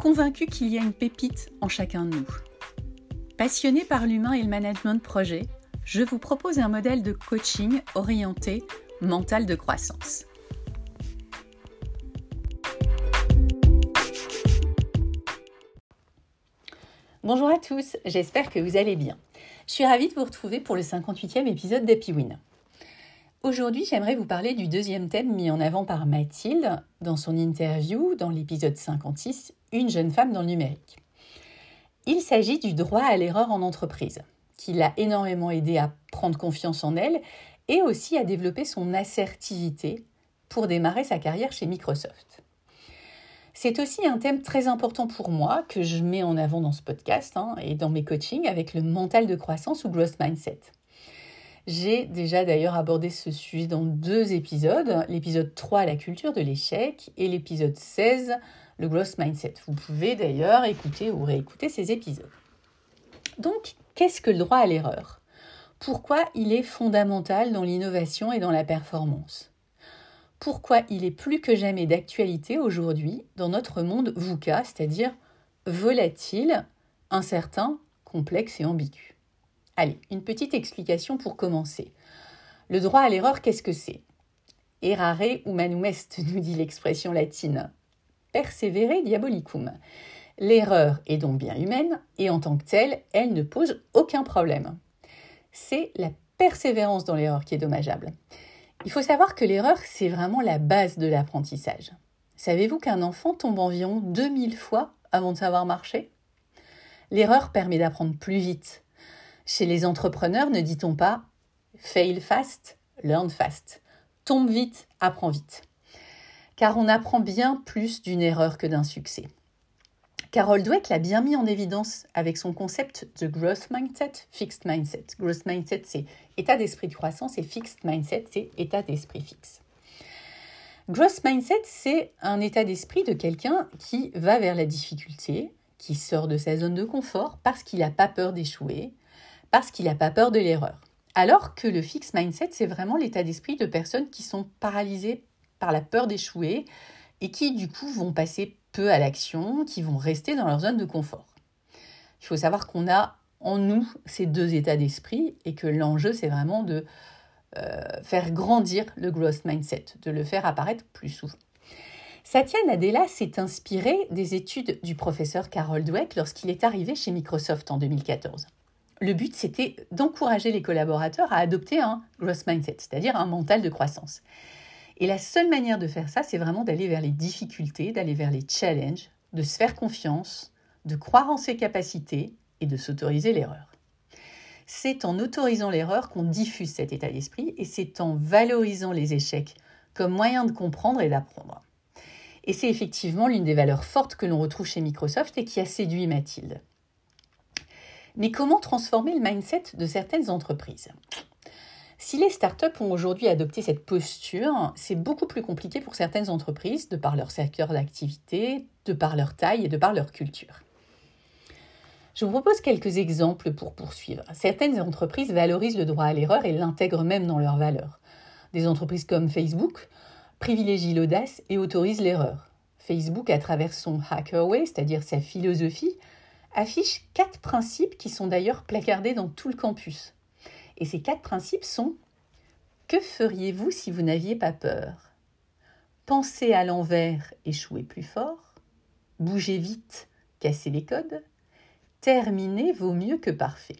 convaincu qu'il y a une pépite en chacun de nous. Passionné par l'humain et le management de projet, je vous propose un modèle de coaching orienté mental de croissance. Bonjour à tous, j'espère que vous allez bien. Je suis ravie de vous retrouver pour le 58e épisode d'Happy Win. Aujourd'hui, j'aimerais vous parler du deuxième thème mis en avant par Mathilde dans son interview dans l'épisode 56, Une jeune femme dans le numérique. Il s'agit du droit à l'erreur en entreprise, qui l'a énormément aidé à prendre confiance en elle et aussi à développer son assertivité pour démarrer sa carrière chez Microsoft. C'est aussi un thème très important pour moi que je mets en avant dans ce podcast hein, et dans mes coachings avec le mental de croissance ou growth mindset. J'ai déjà d'ailleurs abordé ce sujet dans deux épisodes, l'épisode 3 la culture de l'échec et l'épisode 16 le growth mindset. Vous pouvez d'ailleurs écouter ou réécouter ces épisodes. Donc, qu'est-ce que le droit à l'erreur? Pourquoi il est fondamental dans l'innovation et dans la performance? Pourquoi il est plus que jamais d'actualité aujourd'hui dans notre monde VUCA, c'est-à-dire volatile, incertain, complexe et ambigu? Allez, une petite explication pour commencer. Le droit à l'erreur, qu'est-ce que c'est? Errare humanum est, nous dit l'expression latine. Persévérer diabolicum. L'erreur est donc bien humaine et en tant que telle, elle ne pose aucun problème. C'est la persévérance dans l'erreur qui est dommageable. Il faut savoir que l'erreur, c'est vraiment la base de l'apprentissage. Savez-vous qu'un enfant tombe environ 2000 fois avant de savoir marcher? L'erreur permet d'apprendre plus vite, chez les entrepreneurs, ne dit-on pas fail fast, learn fast. Tombe vite, apprends vite. Car on apprend bien plus d'une erreur que d'un succès. Carol Dweck l'a bien mis en évidence avec son concept de growth mindset, fixed mindset. Growth mindset, c'est état d'esprit de croissance et fixed mindset, c'est état d'esprit fixe. Growth mindset, c'est un état d'esprit de quelqu'un qui va vers la difficulté, qui sort de sa zone de confort parce qu'il n'a pas peur d'échouer, parce qu'il n'a pas peur de l'erreur. Alors que le fixed mindset, c'est vraiment l'état d'esprit de personnes qui sont paralysées par la peur d'échouer et qui du coup vont passer peu à l'action, qui vont rester dans leur zone de confort. Il faut savoir qu'on a en nous ces deux états d'esprit et que l'enjeu, c'est vraiment de euh, faire grandir le growth mindset, de le faire apparaître plus souvent. Satya Nadella s'est inspiré des études du professeur Carol Dweck lorsqu'il est arrivé chez Microsoft en 2014 le but, c'était d'encourager les collaborateurs à adopter un growth mindset, c'est-à-dire un mental de croissance. Et la seule manière de faire ça, c'est vraiment d'aller vers les difficultés, d'aller vers les challenges, de se faire confiance, de croire en ses capacités et de s'autoriser l'erreur. C'est en autorisant l'erreur qu'on diffuse cet état d'esprit et c'est en valorisant les échecs comme moyen de comprendre et d'apprendre. Et c'est effectivement l'une des valeurs fortes que l'on retrouve chez Microsoft et qui a séduit Mathilde. Mais comment transformer le mindset de certaines entreprises? Si les startups ont aujourd'hui adopté cette posture, c'est beaucoup plus compliqué pour certaines entreprises de par leur secteur d'activité, de par leur taille et de par leur culture. Je vous propose quelques exemples pour poursuivre. Certaines entreprises valorisent le droit à l'erreur et l'intègrent même dans leurs valeurs. Des entreprises comme Facebook privilégient l'audace et autorisent l'erreur. Facebook, à travers son Hackerway, c'est-à-dire sa philosophie, affiche quatre principes qui sont d'ailleurs placardés dans tout le campus. Et ces quatre principes sont Que feriez-vous si vous n'aviez pas peur? Pensez à l'envers, échouez plus fort. Bougez vite, cassez les codes. Terminer vaut mieux que parfait.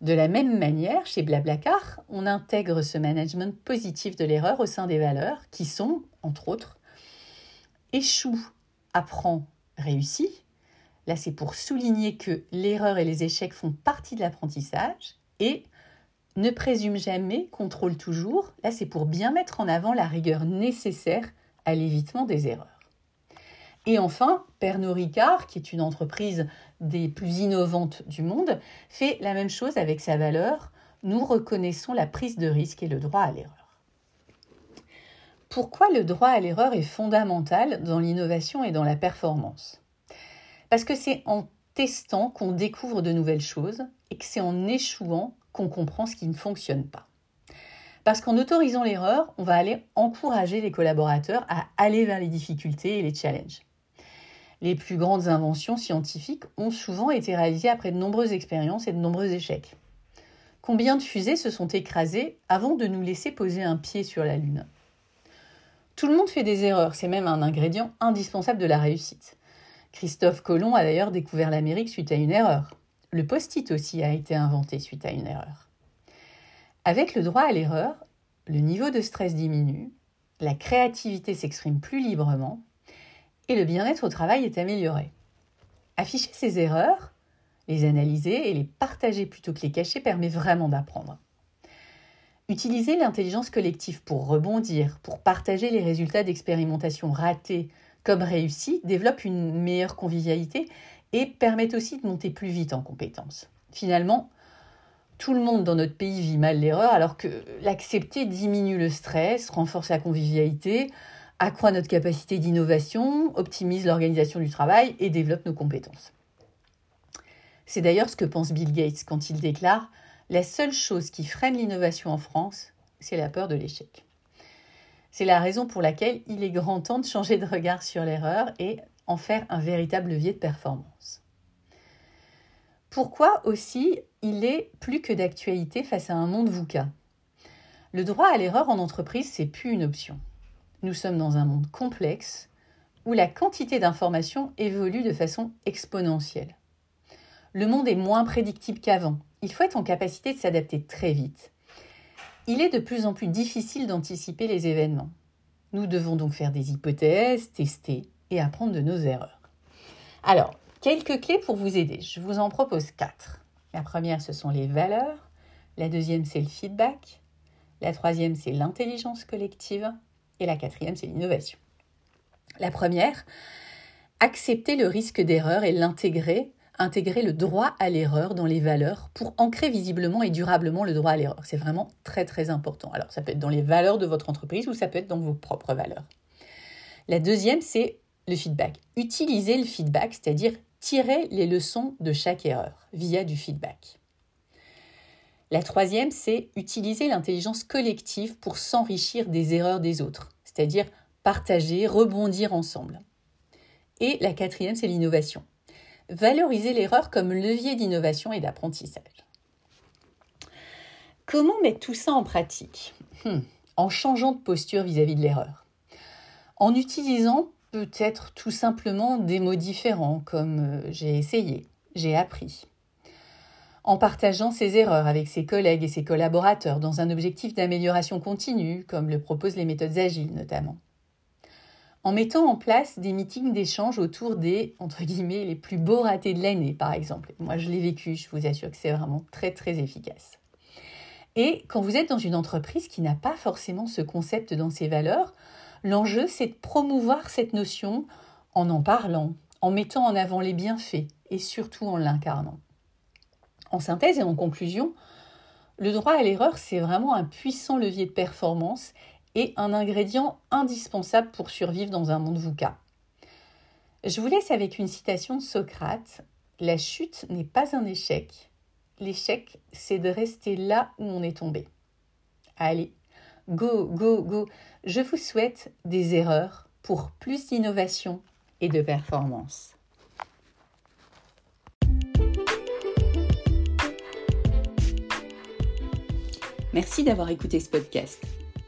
De la même manière, chez Blablacar, on intègre ce management positif de l'erreur au sein des valeurs qui sont, entre autres, échoue, apprend, réussit, Là, c'est pour souligner que l'erreur et les échecs font partie de l'apprentissage et ne présume jamais, contrôle toujours. Là, c'est pour bien mettre en avant la rigueur nécessaire à l'évitement des erreurs. Et enfin, Pernod Ricard, qui est une entreprise des plus innovantes du monde, fait la même chose avec sa valeur. Nous reconnaissons la prise de risque et le droit à l'erreur. Pourquoi le droit à l'erreur est fondamental dans l'innovation et dans la performance? Parce que c'est en testant qu'on découvre de nouvelles choses et que c'est en échouant qu'on comprend ce qui ne fonctionne pas. Parce qu'en autorisant l'erreur, on va aller encourager les collaborateurs à aller vers les difficultés et les challenges. Les plus grandes inventions scientifiques ont souvent été réalisées après de nombreuses expériences et de nombreux échecs. Combien de fusées se sont écrasées avant de nous laisser poser un pied sur la Lune? Tout le monde fait des erreurs, c'est même un ingrédient indispensable de la réussite. Christophe Colomb a d'ailleurs découvert l'Amérique suite à une erreur. Le post-it aussi a été inventé suite à une erreur. Avec le droit à l'erreur, le niveau de stress diminue, la créativité s'exprime plus librement et le bien-être au travail est amélioré. Afficher ses erreurs, les analyser et les partager plutôt que les cacher permet vraiment d'apprendre. Utiliser l'intelligence collective pour rebondir, pour partager les résultats d'expérimentation ratées comme réussies, développe une meilleure convivialité et permet aussi de monter plus vite en compétences. Finalement, tout le monde dans notre pays vit mal l'erreur alors que l'accepter diminue le stress, renforce la convivialité, accroît notre capacité d'innovation, optimise l'organisation du travail et développe nos compétences. C'est d'ailleurs ce que pense Bill Gates quand il déclare La seule chose qui freine l'innovation en France, c'est la peur de l'échec. C'est la raison pour laquelle il est grand temps de changer de regard sur l'erreur et en faire un véritable levier de performance. Pourquoi aussi il est plus que d'actualité face à un monde VUCA? Le droit à l'erreur en entreprise, c'est plus une option. Nous sommes dans un monde complexe où la quantité d'informations évolue de façon exponentielle. Le monde est moins prédictible qu'avant. Il faut être en capacité de s'adapter très vite. Il est de plus en plus difficile d'anticiper les événements. Nous devons donc faire des hypothèses, tester et apprendre de nos erreurs. Alors, quelques clés pour vous aider. Je vous en propose quatre. La première, ce sont les valeurs. La deuxième, c'est le feedback. La troisième, c'est l'intelligence collective. Et la quatrième, c'est l'innovation. La première, accepter le risque d'erreur et l'intégrer, intégrer le droit à l'erreur dans les valeurs pour ancrer visiblement et durablement le droit à l'erreur. C'est vraiment très très important. Alors ça peut être dans les valeurs de votre entreprise ou ça peut être dans vos propres valeurs. La deuxième, c'est le feedback. Utiliser le feedback, c'est-à-dire tirer les leçons de chaque erreur via du feedback. La troisième, c'est utiliser l'intelligence collective pour s'enrichir des erreurs des autres, c'est-à-dire partager, rebondir ensemble. Et la quatrième, c'est l'innovation. Valoriser l'erreur comme levier d'innovation et d'apprentissage. Comment mettre tout ça en pratique? Hmm, En changeant de posture vis-à-vis -vis de l'erreur. En utilisant peut-être tout simplement des mots différents comme euh, j'ai essayé, j'ai appris, en partageant ses erreurs avec ses collègues et ses collaborateurs dans un objectif d'amélioration continue, comme le proposent les méthodes agiles notamment. En mettant en place des meetings d'échange autour des, entre guillemets, les plus beaux ratés de l'année, par exemple. Moi, je l'ai vécu, je vous assure que c'est vraiment très, très efficace. Et quand vous êtes dans une entreprise qui n'a pas forcément ce concept dans ses valeurs, l'enjeu, c'est de promouvoir cette notion en en parlant, en mettant en avant les bienfaits et surtout en l'incarnant. En synthèse et en conclusion, le droit à l'erreur, c'est vraiment un puissant levier de performance et un ingrédient indispensable pour survivre dans un monde VUCA. Je vous laisse avec une citation de Socrate. La chute n'est pas un échec. L'échec, c'est de rester là où on est tombé. Allez, go, go, go. Je vous souhaite des erreurs pour plus d'innovation et de performance. Merci d'avoir écouté ce podcast.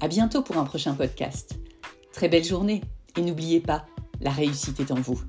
À bientôt pour un prochain podcast. Très belle journée et n'oubliez pas, La réussite est en vous.